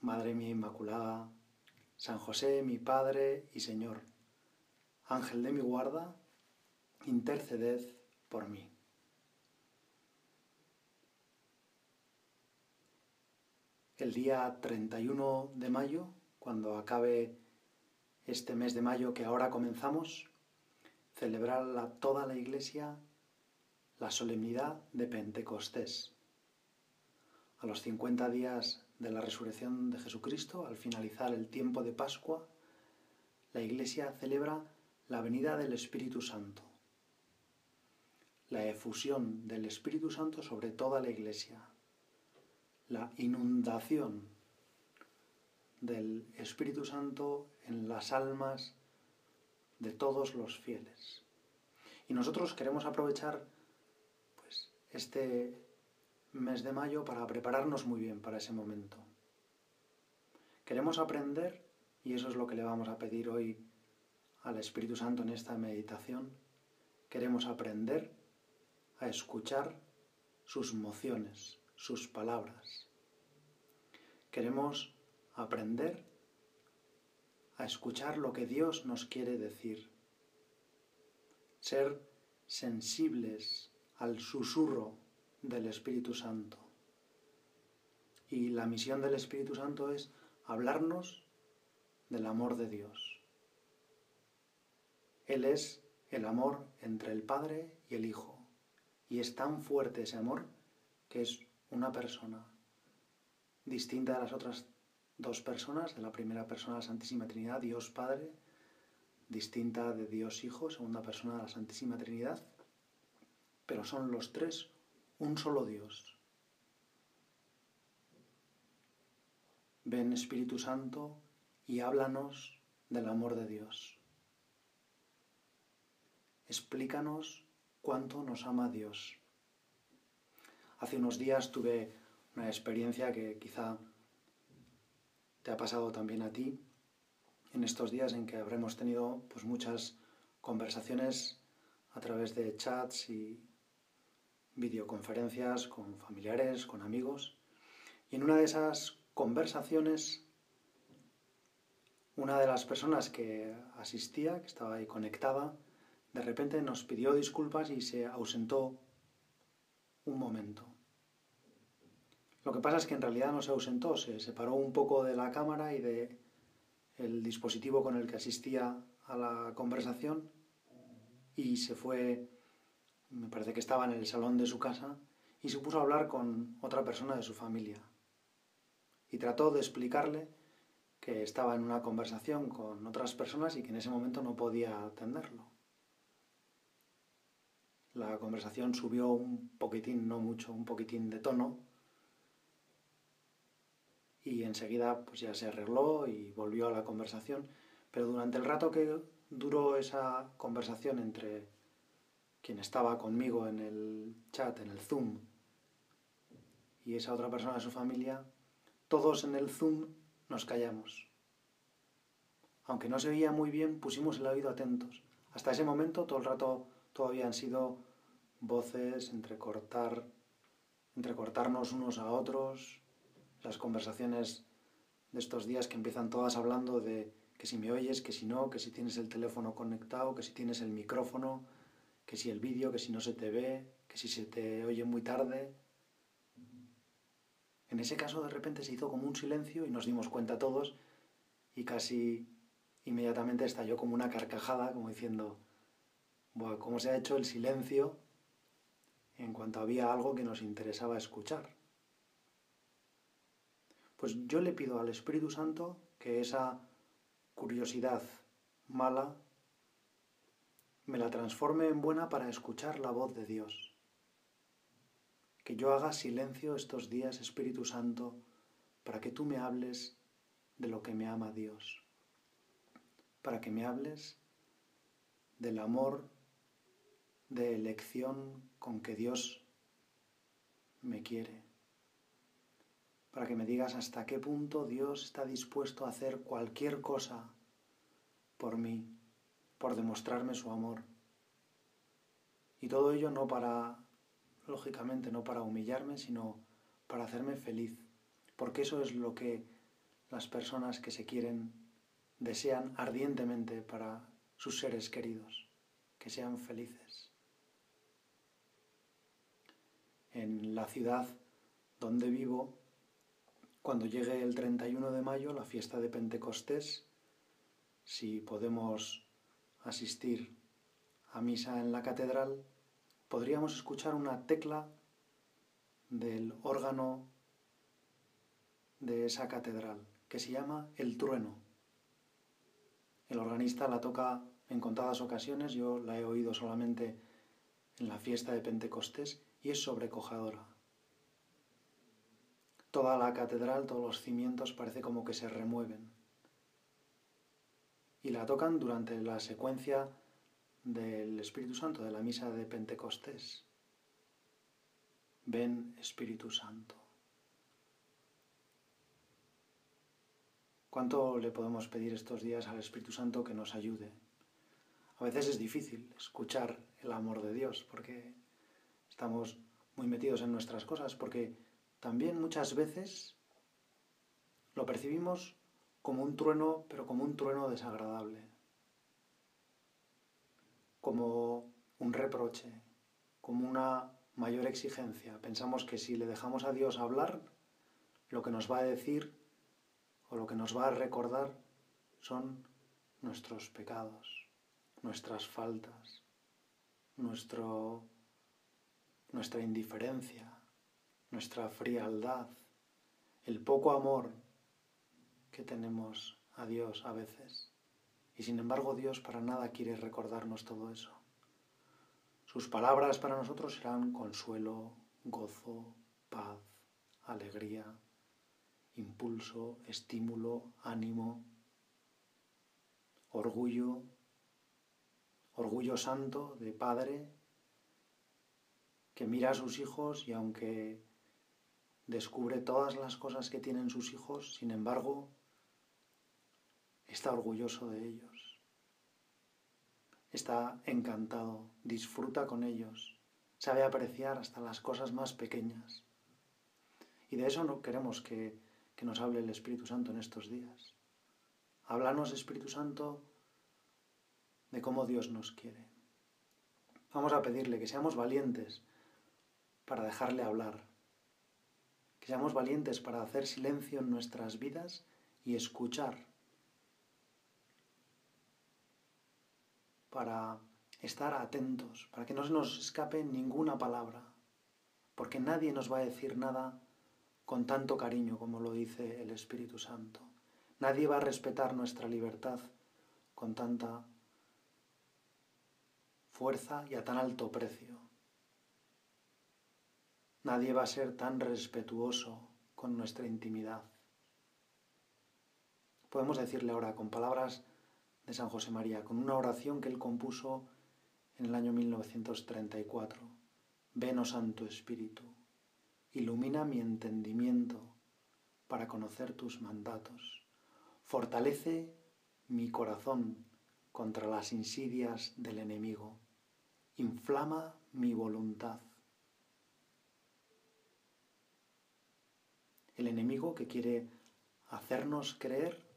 Madre mía Inmaculada, San José, mi Padre y Señor, Ángel de mi guarda, interceded por mí. El día 31 de mayo, cuando acabe este mes de mayo que ahora comenzamos, celebrar toda la Iglesia la solemnidad de Pentecostés. A los 50 días de la resurrección de Jesucristo, al finalizar el tiempo de Pascua, la Iglesia celebra la venida del Espíritu Santo, la efusión del Espíritu Santo sobre toda la Iglesia, la inundación del Espíritu Santo en las almas de todos los fieles. Y nosotros queremos aprovechar este mes de mayo para prepararnos muy bien para ese momento. Queremos aprender, y eso es lo que le vamos a pedir hoy al Espíritu Santo en esta meditación, queremos aprender a escuchar sus mociones, sus palabras. Queremos aprender a escuchar lo que Dios nos quiere decir, ser sensibles al susurro del Espíritu Santo. Y la misión del Espíritu Santo es hablarnos del amor de Dios. Él es el amor entre el Padre y el Hijo. Y es tan fuerte ese amor que es una persona distinta de las otras dos personas, de la primera persona de la Santísima Trinidad, Dios Padre, distinta de Dios Hijo, segunda persona de la Santísima Trinidad, pero son los tres un solo Dios. Ven Espíritu Santo y háblanos del amor de Dios. Explícanos cuánto nos ama Dios. Hace unos días tuve una experiencia que quizá te ha pasado también a ti, en estos días en que habremos tenido pues, muchas conversaciones a través de chats y videoconferencias con familiares, con amigos, y en una de esas conversaciones, una de las personas que asistía, que estaba ahí conectada, de repente nos pidió disculpas y se ausentó un momento. Lo que pasa es que en realidad no se ausentó, se separó un poco de la cámara y de dispositivo con el que asistía a la conversación y se fue me parece que estaba en el salón de su casa, y se puso a hablar con otra persona de su familia. Y trató de explicarle que estaba en una conversación con otras personas y que en ese momento no podía atenderlo. La conversación subió un poquitín, no mucho, un poquitín de tono, y enseguida pues ya se arregló y volvió a la conversación, pero durante el rato que duró esa conversación entre quien estaba conmigo en el chat, en el Zoom, y esa otra persona de su familia, todos en el Zoom nos callamos. Aunque no se oía muy bien, pusimos el oído atentos. Hasta ese momento, todo el rato, todavía han sido voces, entrecortar, entrecortarnos unos a otros, las conversaciones de estos días que empiezan todas hablando de que si me oyes, que si no, que si tienes el teléfono conectado, que si tienes el micrófono, que si el vídeo, que si no se te ve, que si se te oye muy tarde. En ese caso de repente se hizo como un silencio y nos dimos cuenta todos y casi inmediatamente estalló como una carcajada, como diciendo, Buah, ¿cómo se ha hecho el silencio en cuanto había algo que nos interesaba escuchar? Pues yo le pido al Espíritu Santo que esa curiosidad mala me la transforme en buena para escuchar la voz de Dios. Que yo haga silencio estos días, Espíritu Santo, para que tú me hables de lo que me ama Dios, para que me hables del amor de elección con que Dios me quiere, para que me digas hasta qué punto Dios está dispuesto a hacer cualquier cosa por mí, por demostrarme su amor. Y todo ello no para, lógicamente, no para humillarme, sino para hacerme feliz, porque eso es lo que las personas que se quieren desean ardientemente para sus seres queridos, que sean felices. En la ciudad donde vivo, cuando llegue el 31 de mayo, la fiesta de Pentecostés, si podemos asistir a misa en la catedral, podríamos escuchar una tecla del órgano de esa catedral, que se llama El Trueno. El organista la toca en contadas ocasiones, yo la he oído solamente en la fiesta de Pentecostés y es sobrecojadora. Toda la catedral, todos los cimientos parece como que se remueven. Y la tocan durante la secuencia del Espíritu Santo, de la misa de Pentecostés. Ven Espíritu Santo. ¿Cuánto le podemos pedir estos días al Espíritu Santo que nos ayude? A veces es difícil escuchar el amor de Dios porque estamos muy metidos en nuestras cosas, porque también muchas veces lo percibimos como un trueno, pero como un trueno desagradable, como un reproche, como una mayor exigencia. Pensamos que si le dejamos a Dios hablar, lo que nos va a decir o lo que nos va a recordar son nuestros pecados, nuestras faltas, nuestro, nuestra indiferencia, nuestra frialdad, el poco amor que tenemos a Dios a veces. Y sin embargo Dios para nada quiere recordarnos todo eso. Sus palabras para nosotros serán consuelo, gozo, paz, alegría, impulso, estímulo, ánimo, orgullo, orgullo santo de padre que mira a sus hijos y aunque descubre todas las cosas que tienen sus hijos, sin embargo, está orgulloso de ellos. Está encantado, disfruta con ellos, sabe apreciar hasta las cosas más pequeñas. Y de eso no queremos que que nos hable el Espíritu Santo en estos días. Háblanos, Espíritu Santo, de cómo Dios nos quiere. Vamos a pedirle que seamos valientes para dejarle hablar, que seamos valientes para hacer silencio en nuestras vidas y escuchar, para estar atentos, para que no se nos escape ninguna palabra, porque nadie nos va a decir nada con tanto cariño como lo dice el Espíritu Santo. Nadie va a respetar nuestra libertad con tanta fuerza y a tan alto precio. Nadie va a ser tan respetuoso con nuestra intimidad. Podemos decirle ahora con palabras de San José María, con una oración que él compuso en el año 1934. Ven, oh Santo Espíritu, ilumina mi entendimiento para conocer tus mandatos. Fortalece mi corazón contra las insidias del enemigo. Inflama mi voluntad. El enemigo que quiere hacernos creer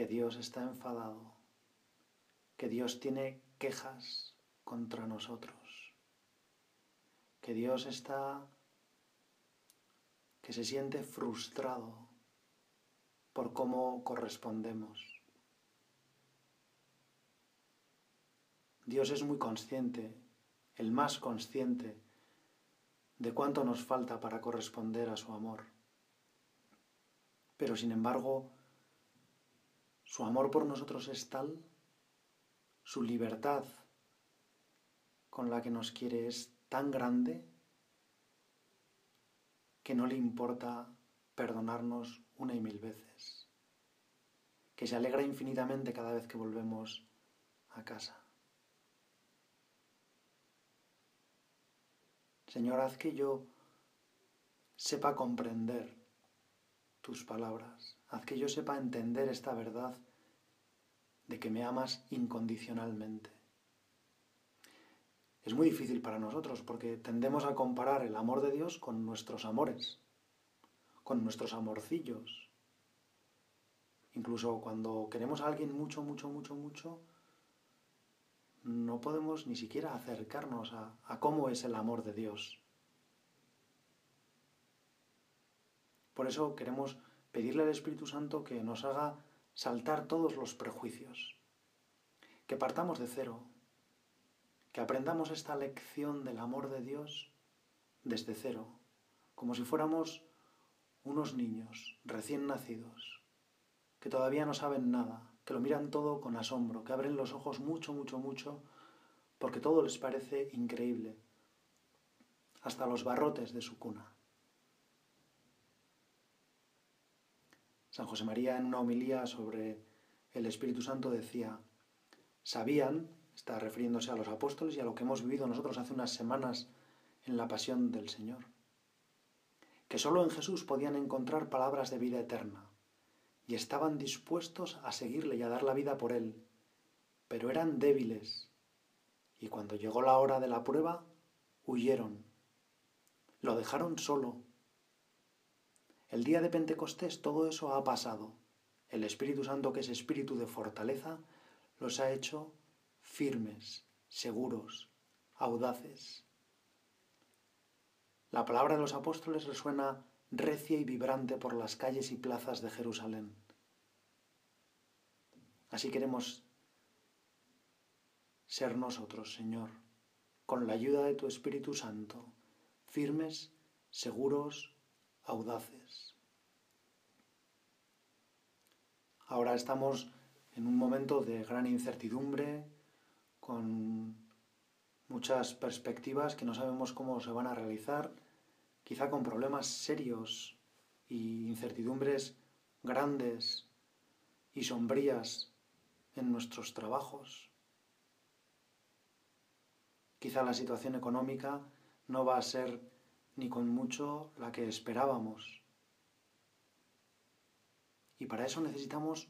que Dios está enfadado, que Dios tiene quejas contra nosotros que Dios está, que se siente frustrado por cómo correspondemos. Dios es muy consciente, el más consciente, de cuánto nos falta para corresponder a su amor. Pero sin embargo, su amor por nosotros es tal, su libertad con la que nos quiere es tan grande que no le importa perdonarnos una y mil veces, que se alegra infinitamente cada vez que volvemos a casa. Señor, haz que yo sepa comprender tus palabras, haz que yo sepa entender esta verdad de que me amas incondicionalmente. Es muy difícil para nosotros porque tendemos a comparar el amor de Dios con nuestros amores, con nuestros amorcillos. Incluso cuando queremos a alguien mucho, mucho, mucho, mucho, no podemos ni siquiera acercarnos a, a cómo es el amor de Dios. Por eso queremos pedirle al Espíritu Santo que nos haga saltar todos los prejuicios, que partamos de cero, que aprendamos esta lección del amor de Dios desde cero, como si fuéramos unos niños recién nacidos, que todavía no saben nada, que lo miran todo con asombro, que abren los ojos mucho, mucho, mucho, porque todo les parece increíble, hasta los barrotes de su cuna. San José María en una homilía sobre el Espíritu Santo decía, sabían, está refiriéndose a los apóstoles y a lo que hemos vivido nosotros hace unas semanas en la pasión del Señor, que sólo en Jesús podían encontrar palabras de vida eterna y estaban dispuestos a seguirle y a dar la vida por él, pero eran débiles y cuando llegó la hora de la prueba, huyeron, lo dejaron solo el día de Pentecostés todo eso ha pasado. El Espíritu Santo, que es espíritu de fortaleza, los ha hecho firmes, seguros, audaces. La palabra de los apóstoles resuena recia y vibrante por las calles y plazas de Jerusalén. Así queremos ser nosotros, Señor, con la ayuda de tu Espíritu Santo, firmes, seguros, audaces. Ahora estamos en un momento de gran incertidumbre, con muchas perspectivas que no sabemos cómo se van a realizar, quizá con problemas serios y incertidumbres grandes y sombrías en nuestros trabajos. Quizá la situación económica no va a ser ni con mucho la que esperábamos. Y para eso necesitamos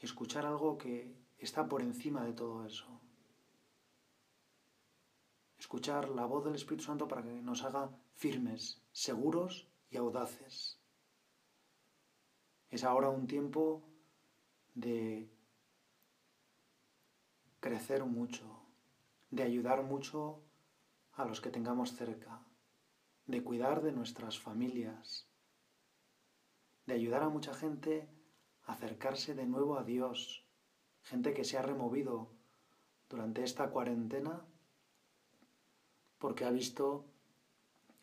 escuchar algo que está por encima de todo eso. Escuchar la voz del Espíritu Santo para que nos haga firmes, seguros y audaces. Es ahora un tiempo de crecer mucho, de ayudar mucho a los que tengamos cerca, de cuidar de nuestras familias, de ayudar a mucha gente a acercarse de nuevo a Dios, gente que se ha removido durante esta cuarentena porque ha visto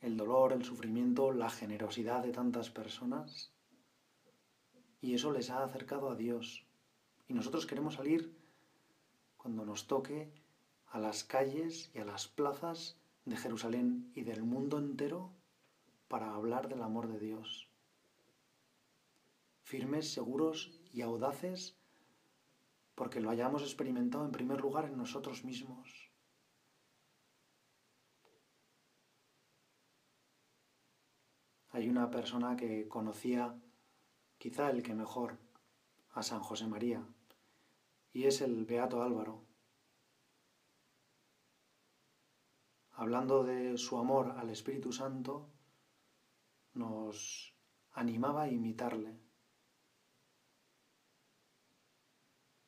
el dolor, el sufrimiento, la generosidad de tantas personas y eso les ha acercado a Dios. Y nosotros queremos salir cuando nos toque a las calles y a las plazas de Jerusalén y del mundo entero para hablar del amor de Dios. Firmes, seguros y audaces porque lo hayamos experimentado en primer lugar en nosotros mismos. Hay una persona que conocía quizá el que mejor a San José María y es el Beato Álvaro. Hablando de su amor al Espíritu Santo, nos animaba a imitarle.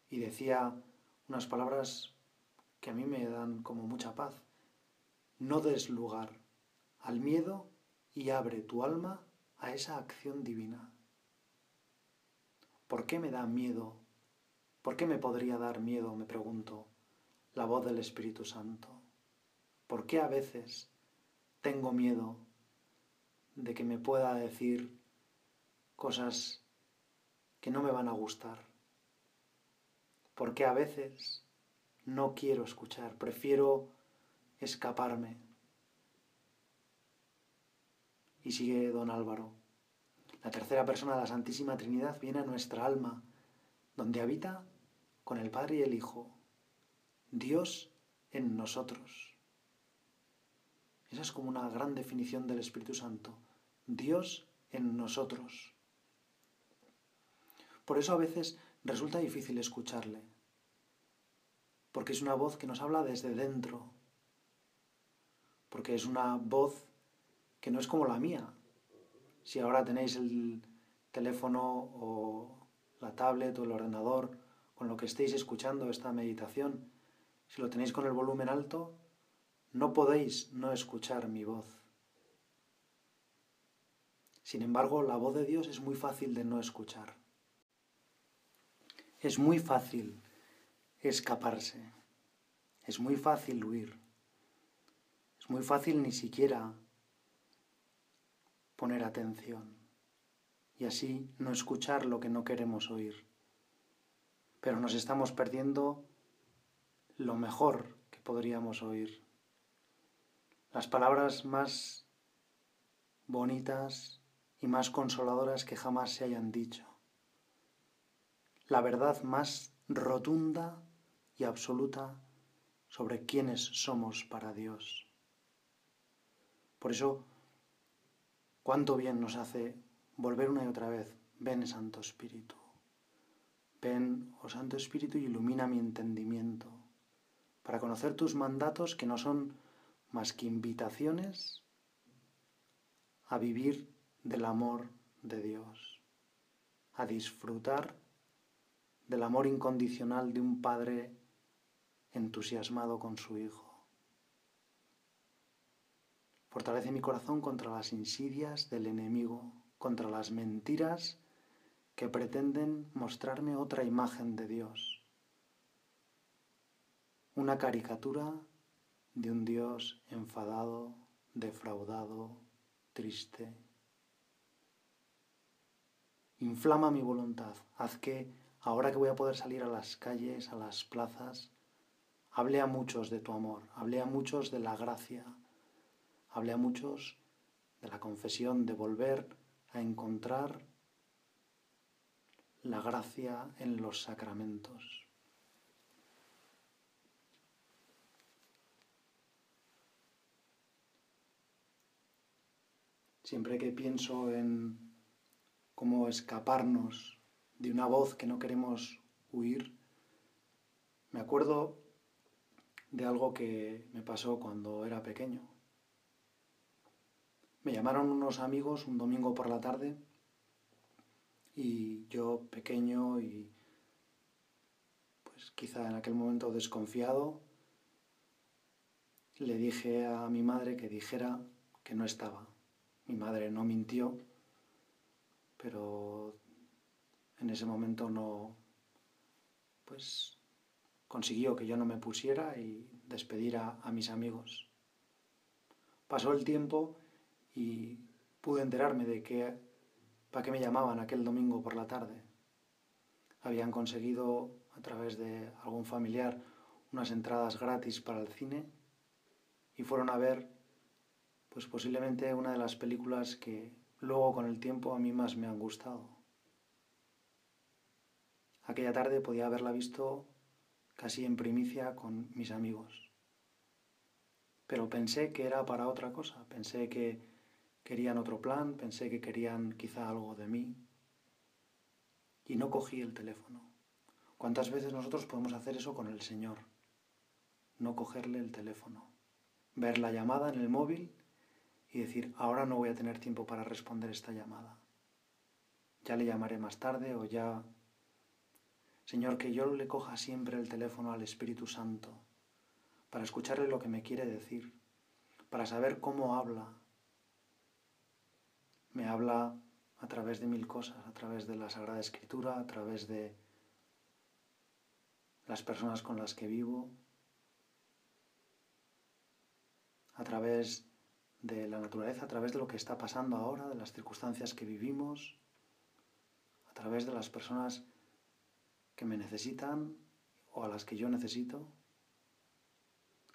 Y decía unas palabras que a mí me dan como mucha paz. No des lugar al miedo y abre tu alma a esa acción divina. ¿Por qué me da miedo? ¿Por qué me podría dar miedo, me pregunto, la voz del Espíritu Santo? ¿Por qué a veces tengo miedo de que me pueda decir cosas que no me van a gustar? ¿Por qué a veces no quiero escuchar? Prefiero escaparme. Y sigue don Álvaro. La tercera persona de la Santísima Trinidad viene a nuestra alma, donde habita con el Padre y el Hijo, Dios en nosotros. Esa es como una gran definición del Espíritu Santo. Dios en nosotros. Por eso a veces resulta difícil escucharle, porque es una voz que nos habla desde dentro, porque es una voz que no es como la mía. Si ahora tenéis el teléfono o la tablet o el ordenador con lo que estéis escuchando esta meditación, si lo tenéis con el volumen alto, no podéis no escuchar mi voz. Sin embargo, la voz de Dios es muy fácil de no escuchar. Es muy fácil escaparse. Es muy fácil huir. Es muy fácil ni siquiera poner atención y así no escuchar lo que no queremos oír. Pero nos estamos perdiendo lo mejor que podríamos oír las palabras más bonitas y más consoladoras que jamás se hayan dicho, la verdad más rotunda y absoluta sobre quiénes somos para Dios. Por eso, cuánto bien nos hace volver una y otra vez, ven Santo Espíritu, ven, oh Santo Espíritu, y ilumina mi entendimiento, para conocer tus mandatos que no son más que invitaciones a vivir del amor de Dios, a disfrutar del amor incondicional de un Padre entusiasmado con su Hijo. Fortalece mi corazón contra las insidias del enemigo, contra las mentiras que pretenden mostrarme otra imagen de Dios, una caricatura de un Dios enfadado, defraudado, triste. Inflama mi voluntad, haz que, ahora que voy a poder salir a las calles, a las plazas, hable a muchos de tu amor, hable a muchos de la gracia, hable a muchos de la confesión, de volver a encontrar la gracia en los sacramentos. Siempre que pienso en cómo escaparnos de una voz que no queremos huir, me acuerdo de algo que me pasó cuando era pequeño. Me llamaron unos amigos un domingo por la tarde y yo pequeño y pues quizá en aquel momento desconfiado, le dije a mi madre que dijera que no estaba, mi madre no mintió, pero en ese momento no, pues consiguió que yo no me pusiera y despedir a, mis amigos. Pasó el tiempo y pude enterarme de que para qué me llamaban aquel domingo por la tarde. Habían conseguido a través de algún familiar unas entradas gratis para el cine y fueron a ver pues posiblemente una de las películas que luego con el tiempo a mí más me han gustado. Aquella tarde podía haberla visto casi en primicia con mis amigos. Pero pensé que era para otra cosa, pensé que querían otro plan, pensé que querían quizá algo de mí y no cogí el teléfono. ¿Cuántas veces nosotros podemos hacer eso con el Señor? No cogerle el teléfono, ver la llamada en el móvil y decir, ahora no voy a tener tiempo para responder esta llamada. Ya le llamaré más tarde o ya... Señor, que yo le coja siempre el teléfono al Espíritu Santo para escucharle lo que me quiere decir, para saber cómo habla. Me habla a través de mil cosas, a través de la Sagrada Escritura, a través de las personas con las que vivo, a través de la naturaleza, a través de lo que está pasando ahora, de las circunstancias que vivimos, a través de las personas que me necesitan o a las que yo necesito,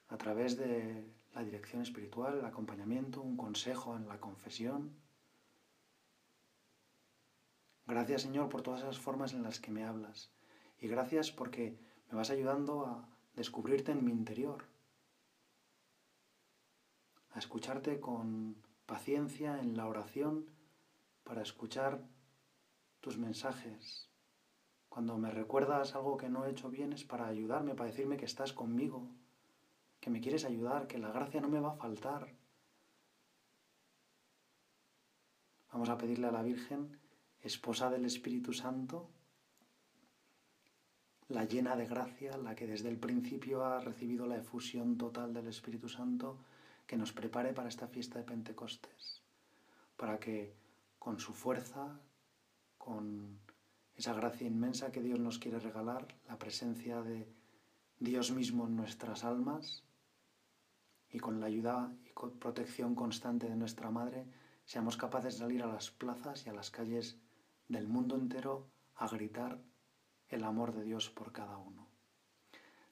a través de la dirección espiritual, el acompañamiento, un consejo en la confesión. Gracias Señor por todas esas formas en las que me hablas. Y gracias porque me vas ayudando a descubrirte en mi interior, a escucharte con paciencia en la oración para escuchar tus mensajes. Cuando me recuerdas algo que no he hecho bien es para ayudarme, para decirme que estás conmigo, que me quieres ayudar, que la gracia no me va a faltar. Vamos a pedirle a la Virgen, esposa del Espíritu Santo, la llena de gracia, la que desde el principio ha recibido la efusión total del Espíritu Santo, que nos prepare para esta fiesta de Pentecostés, para que con su fuerza, con esa gracia inmensa que Dios nos quiere regalar, la presencia de Dios mismo en nuestras almas y con la ayuda y protección constante de nuestra Madre, seamos capaces de salir a las plazas y a las calles del mundo entero a gritar el amor de Dios por cada uno.